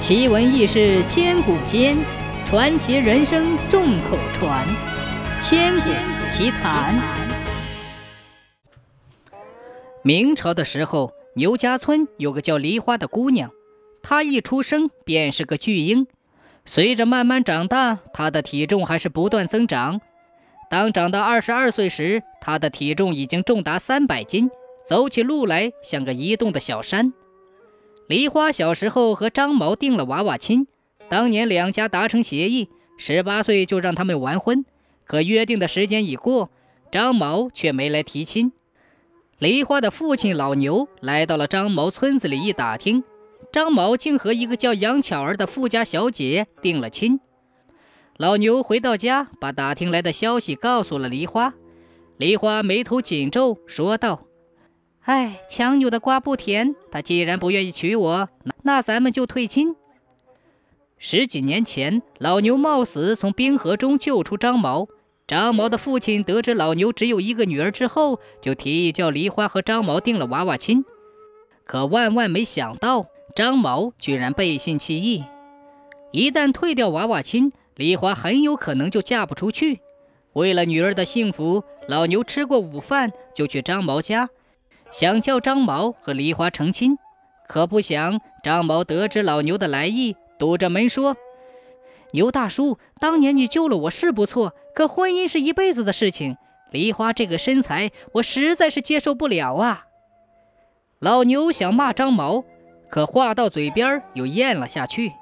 奇闻异事千古间，传奇人生众口传。千古奇谈。明朝的时候，牛家村有个叫梨花的姑娘，她一出生便是个巨婴。随着慢慢长大，她的体重还是不断增长。当长到二十二岁时，她的体重已经重达三百斤，走起路来像个移动的小山。梨花小时候和张毛定了娃娃亲，当年两家达成协议，十八岁就让他们完婚。可约定的时间已过，张毛却没来提亲。梨花的父亲老牛来到了张毛村子里一打听，张毛竟和一个叫杨巧儿的富家小姐定了亲。老牛回到家，把打听来的消息告诉了梨花。梨花眉头紧皱，说道。哎，强扭的瓜不甜。他既然不愿意娶我，那咱们就退亲。十几年前，老牛冒死从冰河中救出张毛。张毛的父亲得知老牛只有一个女儿之后，就提议叫梨花和张毛定了娃娃亲。可万万没想到，张毛居然背信弃义。一旦退掉娃娃亲，梨花很有可能就嫁不出去。为了女儿的幸福，老牛吃过午饭就去张毛家。想叫张毛和梨花成亲，可不想张毛得知老牛的来意，堵着门说：“牛大叔，当年你救了我是不错，可婚姻是一辈子的事情，梨花这个身材，我实在是接受不了啊。”老牛想骂张毛，可话到嘴边又咽了下去。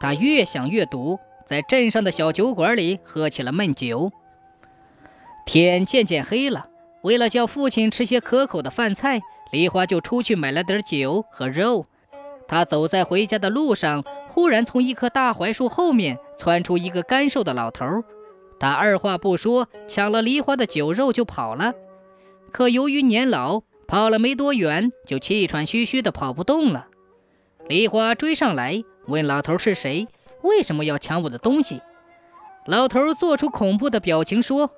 他越想越堵，在镇上的小酒馆里喝起了闷酒。天渐渐黑了。为了叫父亲吃些可口的饭菜，梨花就出去买了点酒和肉。他走在回家的路上，忽然从一棵大槐树后面窜出一个干瘦的老头。他二话不说，抢了梨花的酒肉就跑了。可由于年老，跑了没多远就气喘吁吁的跑不动了。梨花追上来问老头是谁，为什么要抢我的东西？老头做出恐怖的表情说。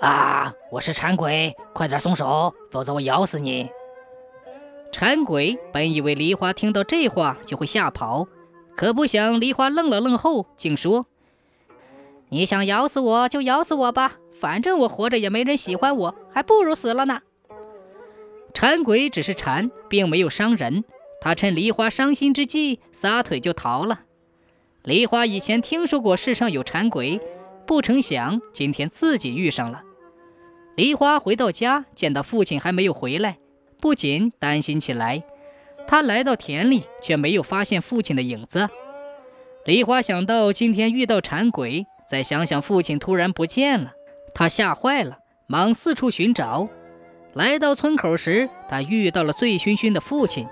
啊！我是馋鬼，快点松手，否则我咬死你！馋鬼本以为梨花听到这话就会吓跑，可不想梨花愣了愣后，竟说：“你想咬死我就咬死我吧，反正我活着也没人喜欢我，还不如死了呢。”馋鬼只是馋，并没有伤人。他趁梨花伤心之际，撒腿就逃了。梨花以前听说过世上有馋鬼，不成想今天自己遇上了。梨花回到家，见到父亲还没有回来，不禁担心起来。她来到田里，却没有发现父亲的影子。梨花想到今天遇到馋鬼，再想想父亲突然不见了，她吓坏了，忙四处寻找。来到村口时，她遇到了醉醺醺的父亲。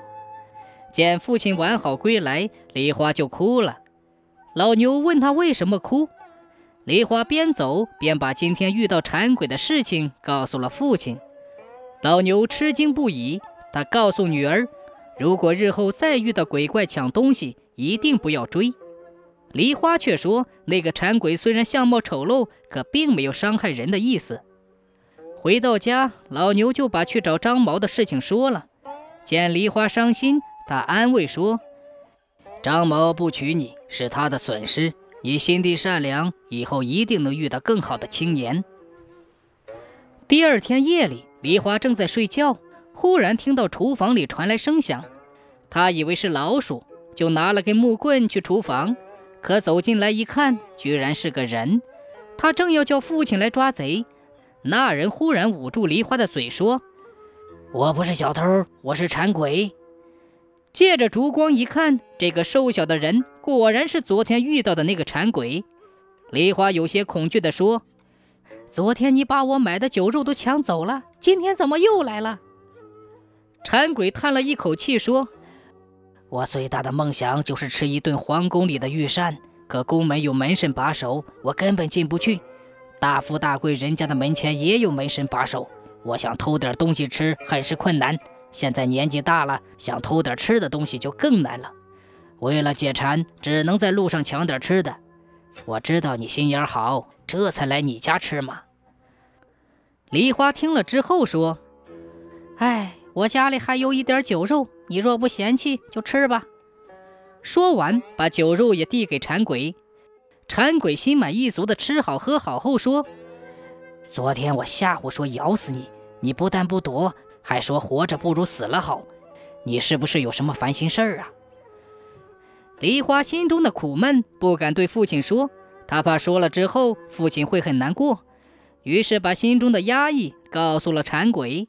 见父亲完好归来，梨花就哭了。老牛问他为什么哭。梨花边走边把今天遇到馋鬼的事情告诉了父亲。老牛吃惊不已，他告诉女儿，如果日后再遇到鬼怪抢东西，一定不要追。梨花却说，那个馋鬼虽然相貌丑陋，可并没有伤害人的意思。回到家，老牛就把去找张毛的事情说了。见梨花伤心，他安慰说：“张毛不娶你是他的损失。”你心地善良，以后一定能遇到更好的青年。第二天夜里，梨花正在睡觉，忽然听到厨房里传来声响，她以为是老鼠，就拿了根木棍去厨房，可走进来一看，居然是个人。她正要叫父亲来抓贼，那人忽然捂住梨花的嘴说：“我不是小偷，我是馋鬼。”借着烛光一看，这个瘦小的人果然是昨天遇到的那个馋鬼。梨花有些恐惧地说：“昨天你把我买的酒肉都抢走了，今天怎么又来了？”馋鬼叹了一口气说：“我最大的梦想就是吃一顿皇宫里的御膳，可宫门有门神把守，我根本进不去。大富大贵人家的门前也有门神把守，我想偷点东西吃很是困难。”现在年纪大了，想偷点吃的东西就更难了。为了解馋，只能在路上抢点吃的。我知道你心眼好，这才来你家吃嘛。梨花听了之后说：“哎，我家里还有一点酒肉，你若不嫌弃，就吃吧。”说完，把酒肉也递给馋鬼。馋鬼心满意足的吃好喝好后说：“昨天我吓唬说咬死你，你不但不躲，还说活着不如死了好。你是不是有什么烦心事儿啊？”梨花心中的苦闷不敢对父亲说，他怕说了之后父亲会很难过，于是把心中的压抑告诉了馋鬼。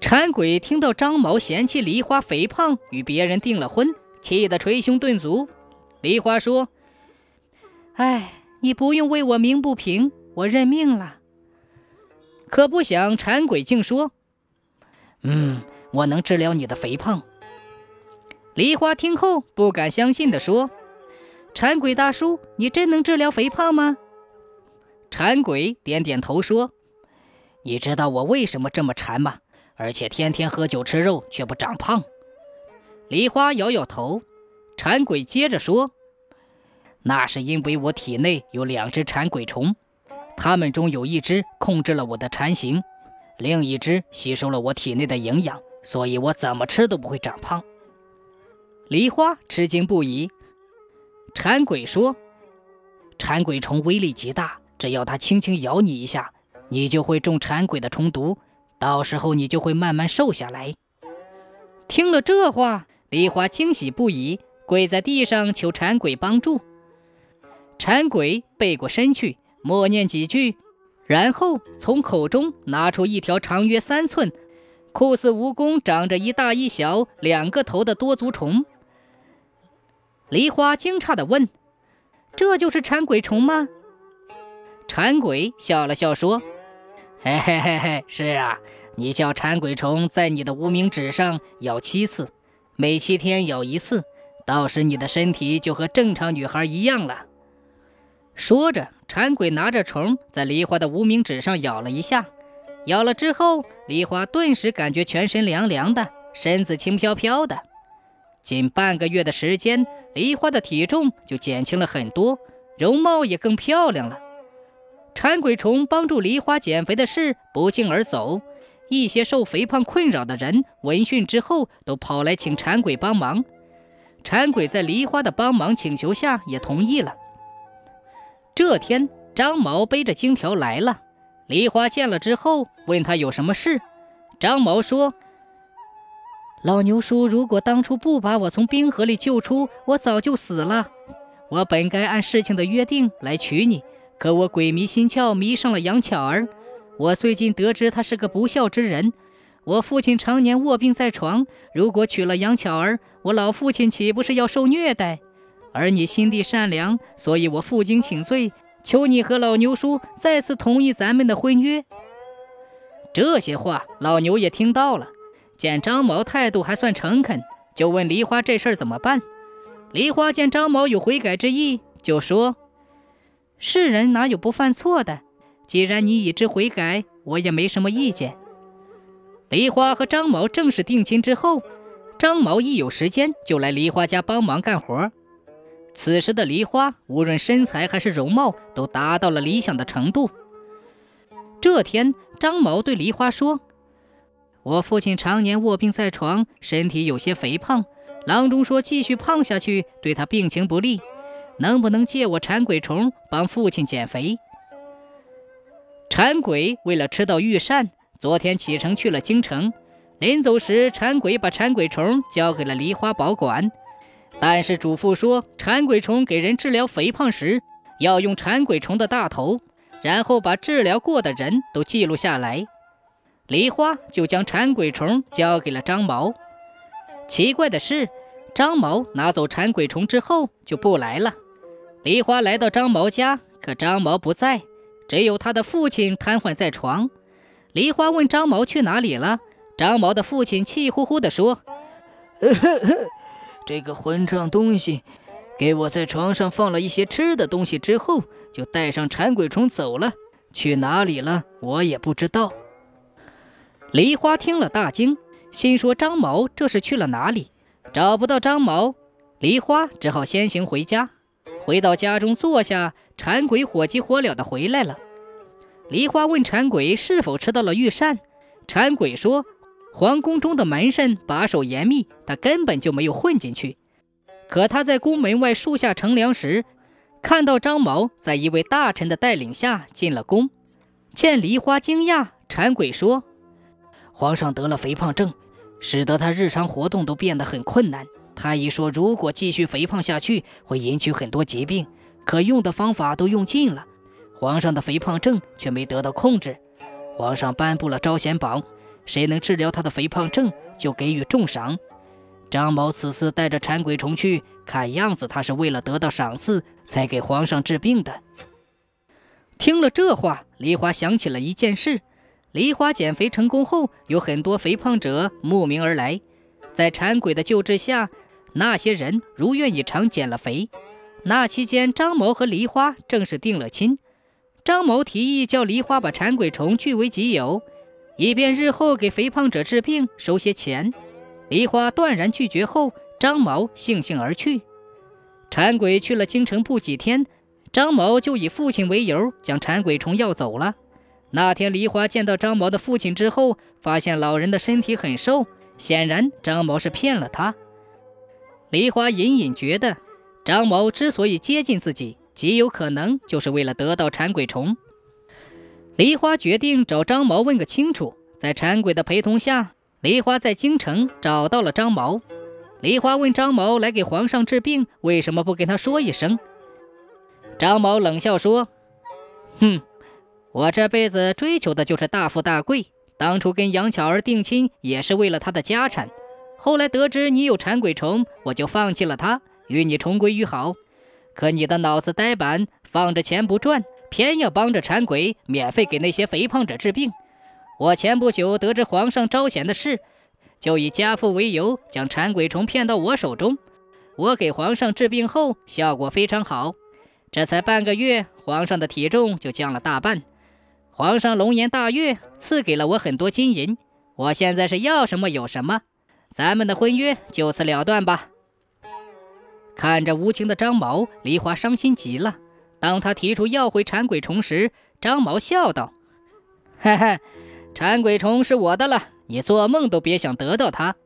馋鬼听到张毛嫌弃梨花肥胖，与别人订了婚。气得捶胸顿足，梨花说：“哎，你不用为我鸣不平，我认命了。”可不想馋鬼竟说：“嗯，我能治疗你的肥胖。”梨花听后不敢相信地说：“馋鬼大叔，你真能治疗肥胖吗？”馋鬼点点头说：“你知道我为什么这么馋吗？而且天天喝酒吃肉却不长胖。”梨花摇摇头，馋鬼接着说：“那是因为我体内有两只馋鬼虫，它们中有一只控制了我的馋行，另一只吸收了我体内的营养，所以我怎么吃都不会长胖。”梨花吃惊不已。馋鬼说：“馋鬼虫威力极大，只要它轻轻咬你一下，你就会中馋鬼的虫毒，到时候你就会慢慢瘦下来。”听了这话。梨花惊喜不已，跪在地上求馋鬼帮助。馋鬼背过身去，默念几句，然后从口中拿出一条长约三寸、酷似蜈蚣、长着一大一小两个头的多足虫。梨花惊诧地问：“这就是馋鬼虫吗？”馋鬼笑了笑说：“嘿嘿嘿嘿，是啊，你叫馋鬼虫在你的无名指上咬七次。”每七天咬一次，到时你的身体就和正常女孩一样了。说着，馋鬼拿着虫在梨花的无名指上咬了一下，咬了之后，梨花顿时感觉全身凉凉的，身子轻飘飘的。仅半个月的时间，梨花的体重就减轻了很多，容貌也更漂亮了。馋鬼虫帮助梨花减肥的事不胫而走。一些受肥胖困扰的人闻讯之后，都跑来请馋鬼帮忙。馋鬼在梨花的帮忙请求下，也同意了。这天，张毛背着金条来了。梨花见了之后，问他有什么事。张毛说：“老牛叔，如果当初不把我从冰河里救出，我早就死了。我本该按事情的约定来娶你，可我鬼迷心窍，迷上了杨巧儿。”我最近得知他是个不孝之人，我父亲常年卧病在床，如果娶了杨巧儿，我老父亲岂不是要受虐待？而你心地善良，所以我负荆请罪，求你和老牛叔再次同意咱们的婚约。这些话老牛也听到了，见张毛态度还算诚恳，就问梨花这事儿怎么办。梨花见张毛有悔改之意，就说：“世人哪有不犯错的？”既然你已知悔改，我也没什么意见。梨花和张毛正式定亲之后，张毛一有时间就来梨花家帮忙干活。此时的梨花，无论身材还是容貌，都达到了理想的程度。这天，张毛对梨花说：“我父亲常年卧病在床，身体有些肥胖。郎中说继续胖下去对他病情不利，能不能借我馋鬼虫帮父亲减肥？”馋鬼为了吃到御膳，昨天启程去了京城。临走时，馋鬼把馋鬼虫交给了梨花保管，但是嘱咐说，馋鬼虫给人治疗肥胖时，要用馋鬼虫的大头，然后把治疗过的人都记录下来。梨花就将馋鬼虫交给了张毛。奇怪的是，张毛拿走馋鬼虫之后就不来了。梨花来到张毛家，可张毛不在。只有他的父亲瘫痪在床。梨花问张毛去哪里了，张毛的父亲气呼呼地说：“这个混账东西，给我在床上放了一些吃的东西之后，就带上馋鬼虫走了。去哪里了，我也不知道。”梨花听了大惊，心说：“张毛这是去了哪里？找不到张毛，梨花只好先行回家。”回到家中坐下，馋鬼火急火燎的回来了。梨花问馋鬼是否吃到了御膳，馋鬼说：“皇宫中的门神把守严密，他根本就没有混进去。”可他在宫门外树下乘凉时，看到张毛在一位大臣的带领下进了宫。见梨花惊讶，馋鬼说：“皇上得了肥胖症，使得他日常活动都变得很困难。他一说，如果继续肥胖下去，会引起很多疾病，可用的方法都用尽了，皇上的肥胖症却没得到控制。皇上颁布了招贤榜，谁能治疗他的肥胖症，就给予重赏。”张某此次带着馋鬼虫去，看样子他是为了得到赏赐才给皇上治病的。听了这话，梨花想起了一件事：梨花减肥成功后，有很多肥胖者慕名而来，在馋鬼的救治下，那些人如愿以偿减了肥。那期间，张某和梨花正式定了亲。张某提议叫梨花把馋鬼虫据为己有，以便日后给肥胖者治病收些钱。梨花断然拒绝后，张某悻悻而去。馋鬼去了京城不几天，张某就以父亲为由将馋鬼虫要走了。那天，梨花见到张某的父亲之后，发现老人的身体很瘦，显然张某是骗了他。梨花隐隐觉得，张某之所以接近自己，极有可能就是为了得到馋鬼虫。梨花决定找张某问个清楚，在馋鬼的陪同下。梨花在京城找到了张毛，梨花问张毛来给皇上治病，为什么不跟他说一声？张毛冷笑说：“哼，我这辈子追求的就是大富大贵，当初跟杨巧儿定亲也是为了她的家产，后来得知你有馋鬼虫，我就放弃了她，与你重归于好。可你的脑子呆板，放着钱不赚，偏要帮着馋鬼免费给那些肥胖者治病。”我前不久得知皇上招贤的事，就以家父为由将馋鬼虫骗到我手中。我给皇上治病后，效果非常好。这才半个月，皇上的体重就降了大半。皇上龙颜大悦，赐给了我很多金银。我现在是要什么有什么，咱们的婚约就此了断吧。看着无情的张毛，梨花伤心极了。当他提出要回馋鬼虫时，张毛笑道：“嘿嘿。”馋鬼虫是我的了，你做梦都别想得到它。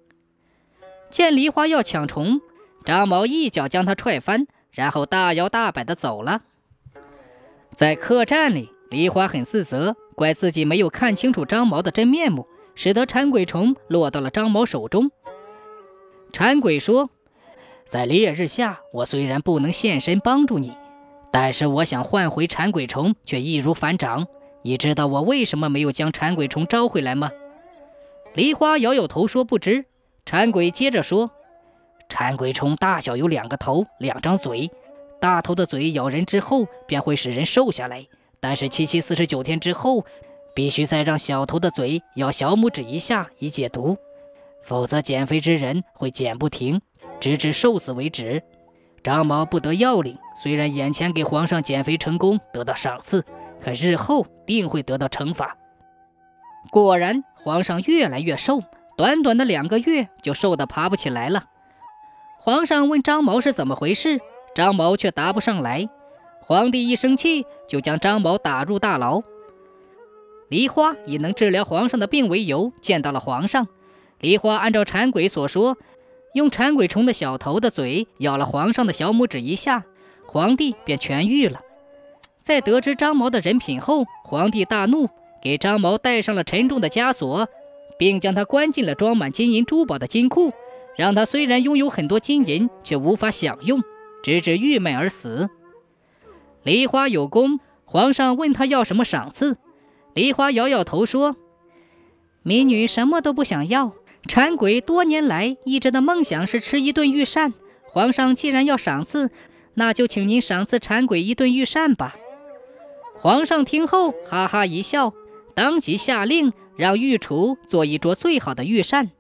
见梨花要抢虫，张毛一脚将他踹翻，然后大摇大摆地走了。在客栈里，梨花很自责，怪自己没有看清楚张毛的真面目，使得馋鬼虫落到了张毛手中。馋鬼说：“在烈日下，我虽然不能现身帮助你，但是我想换回馋鬼虫，却易如反掌。”你知道我为什么没有将馋鬼虫招回来吗？梨花摇摇头说不知。馋鬼接着说：“馋鬼虫大小有两个头，两张嘴。大头的嘴咬人之后便会使人瘦下来，但是七七四十九天之后，必须再让小头的嘴咬小拇指一下以解毒，否则减肥之人会减不停，直至瘦死为止。”张毛不得要领，虽然眼前给皇上减肥成功，得到赏赐。可日后定会得到惩罚。果然，皇上越来越瘦，短短的两个月就瘦得爬不起来了。皇上问张毛是怎么回事，张毛却答不上来。皇帝一生气，就将张毛打入大牢。梨花以能治疗皇上的病为由，见到了皇上。梨花按照馋鬼所说，用馋鬼虫的小头的嘴咬了皇上的小拇指一下，皇帝便痊愈了。在得知张毛的人品后，皇帝大怒，给张毛戴上了沉重的枷锁，并将他关进了装满金银珠宝的金库，让他虽然拥有很多金银，却无法享用，直至郁闷而死。梨花有功，皇上问他要什么赏赐，梨花摇摇头说：“民女什么都不想要。馋鬼多年来一直的梦想是吃一顿御膳，皇上既然要赏赐，那就请您赏赐馋鬼一顿御膳吧。”皇上听后哈哈一笑，当即下令让御厨做一桌最好的御膳。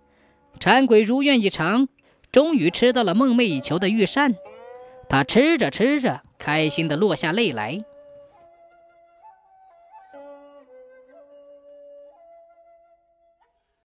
馋鬼如愿以偿，终于吃到了梦寐以求的御膳。他吃着吃着，开心的落下泪来。